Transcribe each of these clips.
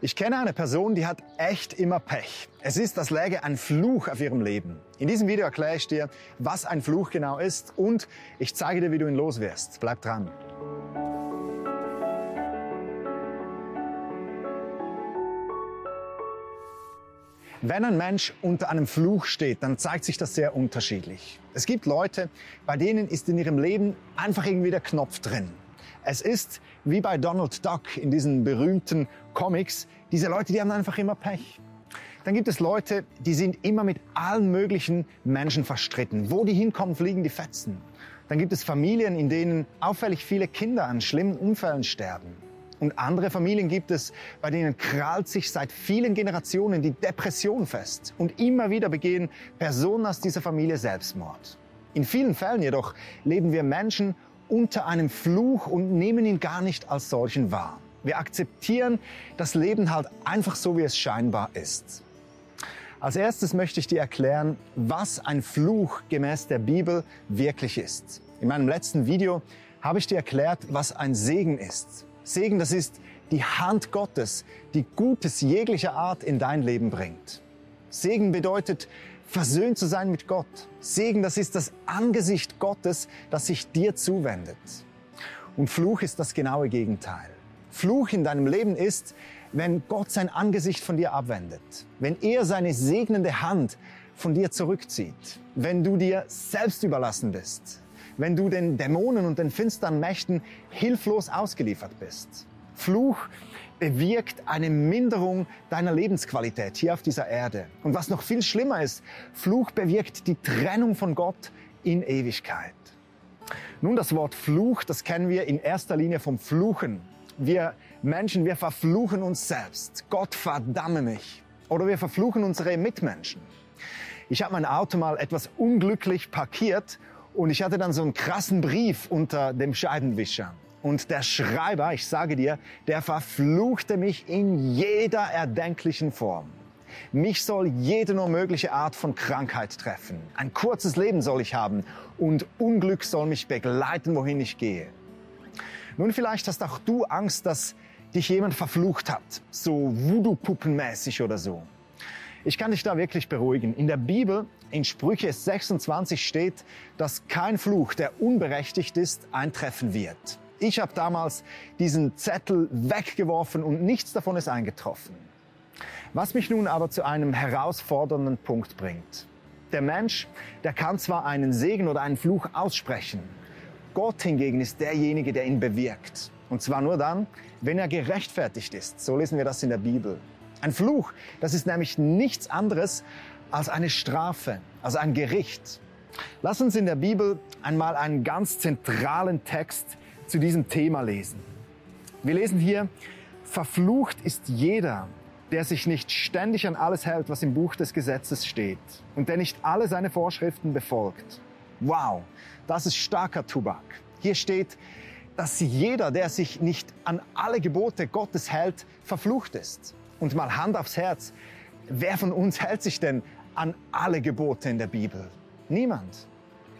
Ich kenne eine Person, die hat echt immer Pech. Es ist, als läge ein Fluch auf ihrem Leben. In diesem Video erkläre ich dir, was ein Fluch genau ist und ich zeige dir, wie du ihn loswirst. Bleib dran. Wenn ein Mensch unter einem Fluch steht, dann zeigt sich das sehr unterschiedlich. Es gibt Leute, bei denen ist in ihrem Leben einfach irgendwie der Knopf drin. Es ist wie bei Donald Duck in diesen berühmten Comics. Diese Leute, die haben einfach immer Pech. Dann gibt es Leute, die sind immer mit allen möglichen Menschen verstritten. Wo die hinkommen, fliegen die Fetzen. Dann gibt es Familien, in denen auffällig viele Kinder an schlimmen Unfällen sterben. Und andere Familien gibt es, bei denen krallt sich seit vielen Generationen die Depression fest. Und immer wieder begehen Personen aus dieser Familie Selbstmord. In vielen Fällen jedoch leben wir Menschen unter einem Fluch und nehmen ihn gar nicht als solchen wahr. Wir akzeptieren das Leben halt einfach so, wie es scheinbar ist. Als erstes möchte ich dir erklären, was ein Fluch gemäß der Bibel wirklich ist. In meinem letzten Video habe ich dir erklärt, was ein Segen ist. Segen, das ist die Hand Gottes, die Gutes jeglicher Art in dein Leben bringt. Segen bedeutet, versöhnt zu sein mit Gott. Segen, das ist das Angesicht Gottes, das sich dir zuwendet. Und Fluch ist das genaue Gegenteil. Fluch in deinem Leben ist, wenn Gott sein Angesicht von dir abwendet, wenn er seine segnende Hand von dir zurückzieht, wenn du dir selbst überlassen bist, wenn du den Dämonen und den finsteren Mächten hilflos ausgeliefert bist. Fluch bewirkt eine Minderung deiner Lebensqualität hier auf dieser Erde. Und was noch viel schlimmer ist, Fluch bewirkt die Trennung von Gott in Ewigkeit. Nun, das Wort Fluch, das kennen wir in erster Linie vom Fluchen. Wir Menschen, wir verfluchen uns selbst. Gott verdamme mich. Oder wir verfluchen unsere Mitmenschen. Ich habe mein Auto mal etwas unglücklich parkiert und ich hatte dann so einen krassen Brief unter dem Scheibenwischer. Und der Schreiber, ich sage dir, der verfluchte mich in jeder erdenklichen Form. Mich soll jede nur mögliche Art von Krankheit treffen. Ein kurzes Leben soll ich haben und Unglück soll mich begleiten, wohin ich gehe. Nun, vielleicht hast auch du Angst, dass dich jemand verflucht hat, so Voodoo-Puppenmäßig oder so. Ich kann dich da wirklich beruhigen. In der Bibel, in Sprüche 26 steht, dass kein Fluch, der unberechtigt ist, eintreffen wird. Ich habe damals diesen Zettel weggeworfen und nichts davon ist eingetroffen. Was mich nun aber zu einem herausfordernden Punkt bringt. Der Mensch, der kann zwar einen Segen oder einen Fluch aussprechen. Gott hingegen ist derjenige, der ihn bewirkt. Und zwar nur dann, wenn er gerechtfertigt ist. So lesen wir das in der Bibel. Ein Fluch, das ist nämlich nichts anderes als eine Strafe, also ein Gericht. Lass uns in der Bibel einmal einen ganz zentralen Text zu diesem Thema lesen. Wir lesen hier, verflucht ist jeder, der sich nicht ständig an alles hält, was im Buch des Gesetzes steht und der nicht alle seine Vorschriften befolgt. Wow, das ist starker Tubak. Hier steht, dass jeder, der sich nicht an alle Gebote Gottes hält, verflucht ist. Und mal Hand aufs Herz, wer von uns hält sich denn an alle Gebote in der Bibel? Niemand.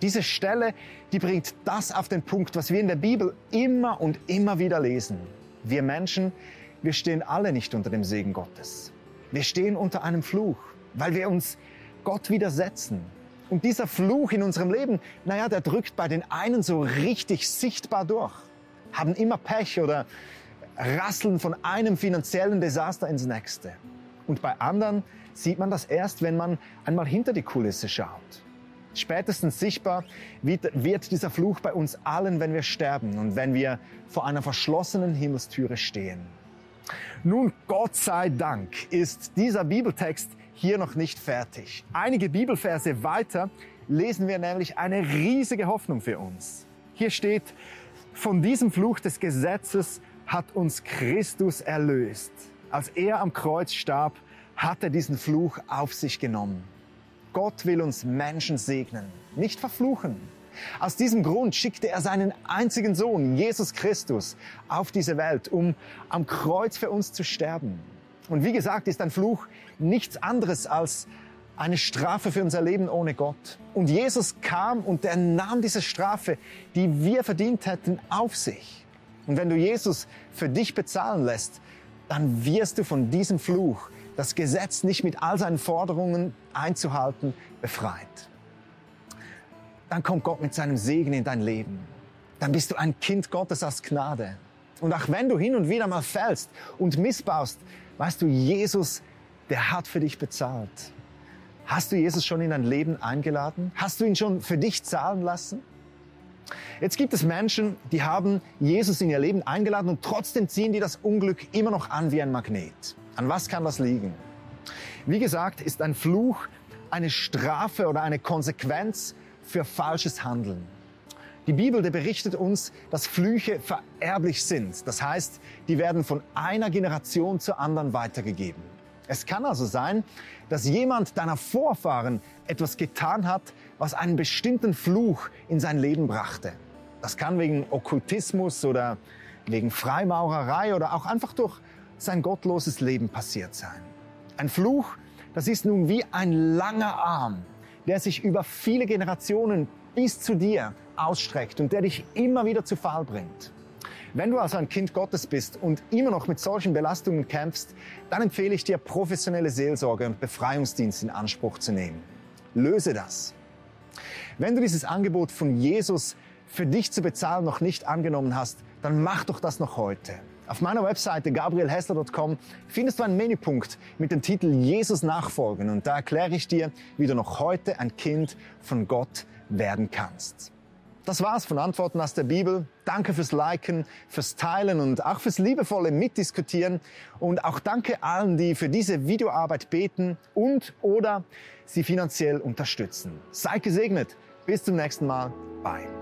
Diese Stelle, die bringt das auf den Punkt, was wir in der Bibel immer und immer wieder lesen. Wir Menschen, wir stehen alle nicht unter dem Segen Gottes. Wir stehen unter einem Fluch, weil wir uns Gott widersetzen. Und dieser Fluch in unserem Leben, naja, der drückt bei den einen so richtig sichtbar durch, haben immer Pech oder rasseln von einem finanziellen Desaster ins nächste. Und bei anderen sieht man das erst, wenn man einmal hinter die Kulisse schaut. Spätestens sichtbar wird dieser Fluch bei uns allen, wenn wir sterben und wenn wir vor einer verschlossenen Himmelstüre stehen. Nun, Gott sei Dank ist dieser Bibeltext hier noch nicht fertig. Einige Bibelverse weiter lesen wir nämlich eine riesige Hoffnung für uns. Hier steht, von diesem Fluch des Gesetzes hat uns Christus erlöst. Als er am Kreuz starb, hat er diesen Fluch auf sich genommen. Gott will uns Menschen segnen, nicht verfluchen. Aus diesem Grund schickte er seinen einzigen Sohn, Jesus Christus, auf diese Welt, um am Kreuz für uns zu sterben. Und wie gesagt, ist ein Fluch nichts anderes als eine Strafe für unser Leben ohne Gott. Und Jesus kam und er nahm diese Strafe, die wir verdient hätten, auf sich. Und wenn du Jesus für dich bezahlen lässt, dann wirst du von diesem Fluch, das Gesetz nicht mit all seinen Forderungen einzuhalten, befreit. Dann kommt Gott mit seinem Segen in dein Leben. Dann bist du ein Kind Gottes aus Gnade. Und auch wenn du hin und wieder mal fällst und missbaust, weißt du, Jesus, der hat für dich bezahlt. Hast du Jesus schon in dein Leben eingeladen? Hast du ihn schon für dich zahlen lassen? Jetzt gibt es Menschen, die haben Jesus in ihr Leben eingeladen und trotzdem ziehen die das Unglück immer noch an wie ein Magnet. An was kann das liegen? Wie gesagt, ist ein Fluch eine Strafe oder eine Konsequenz für falsches Handeln. Die Bibel berichtet uns, dass Flüche vererblich sind. Das heißt, die werden von einer Generation zur anderen weitergegeben. Es kann also sein, dass jemand deiner Vorfahren etwas getan hat, was einen bestimmten Fluch in sein Leben brachte. Das kann wegen Okkultismus oder wegen Freimaurerei oder auch einfach durch sein gottloses Leben passiert sein. Ein Fluch, das ist nun wie ein langer Arm, der sich über viele Generationen bis zu dir ausstreckt und der dich immer wieder zu Fall bringt. Wenn du also ein Kind Gottes bist und immer noch mit solchen Belastungen kämpfst, dann empfehle ich dir, professionelle Seelsorge und Befreiungsdienst in Anspruch zu nehmen. Löse das. Wenn du dieses Angebot von Jesus für dich zu bezahlen noch nicht angenommen hast, dann mach doch das noch heute. Auf meiner Webseite gabrielhessler.com findest du einen Menüpunkt mit dem Titel Jesus nachfolgen und da erkläre ich dir, wie du noch heute ein Kind von Gott werden kannst. Das war's von Antworten aus der Bibel. Danke fürs Liken, fürs Teilen und auch fürs liebevolle Mitdiskutieren. Und auch danke allen, die für diese Videoarbeit beten und oder sie finanziell unterstützen. Seid gesegnet. Bis zum nächsten Mal. Bye.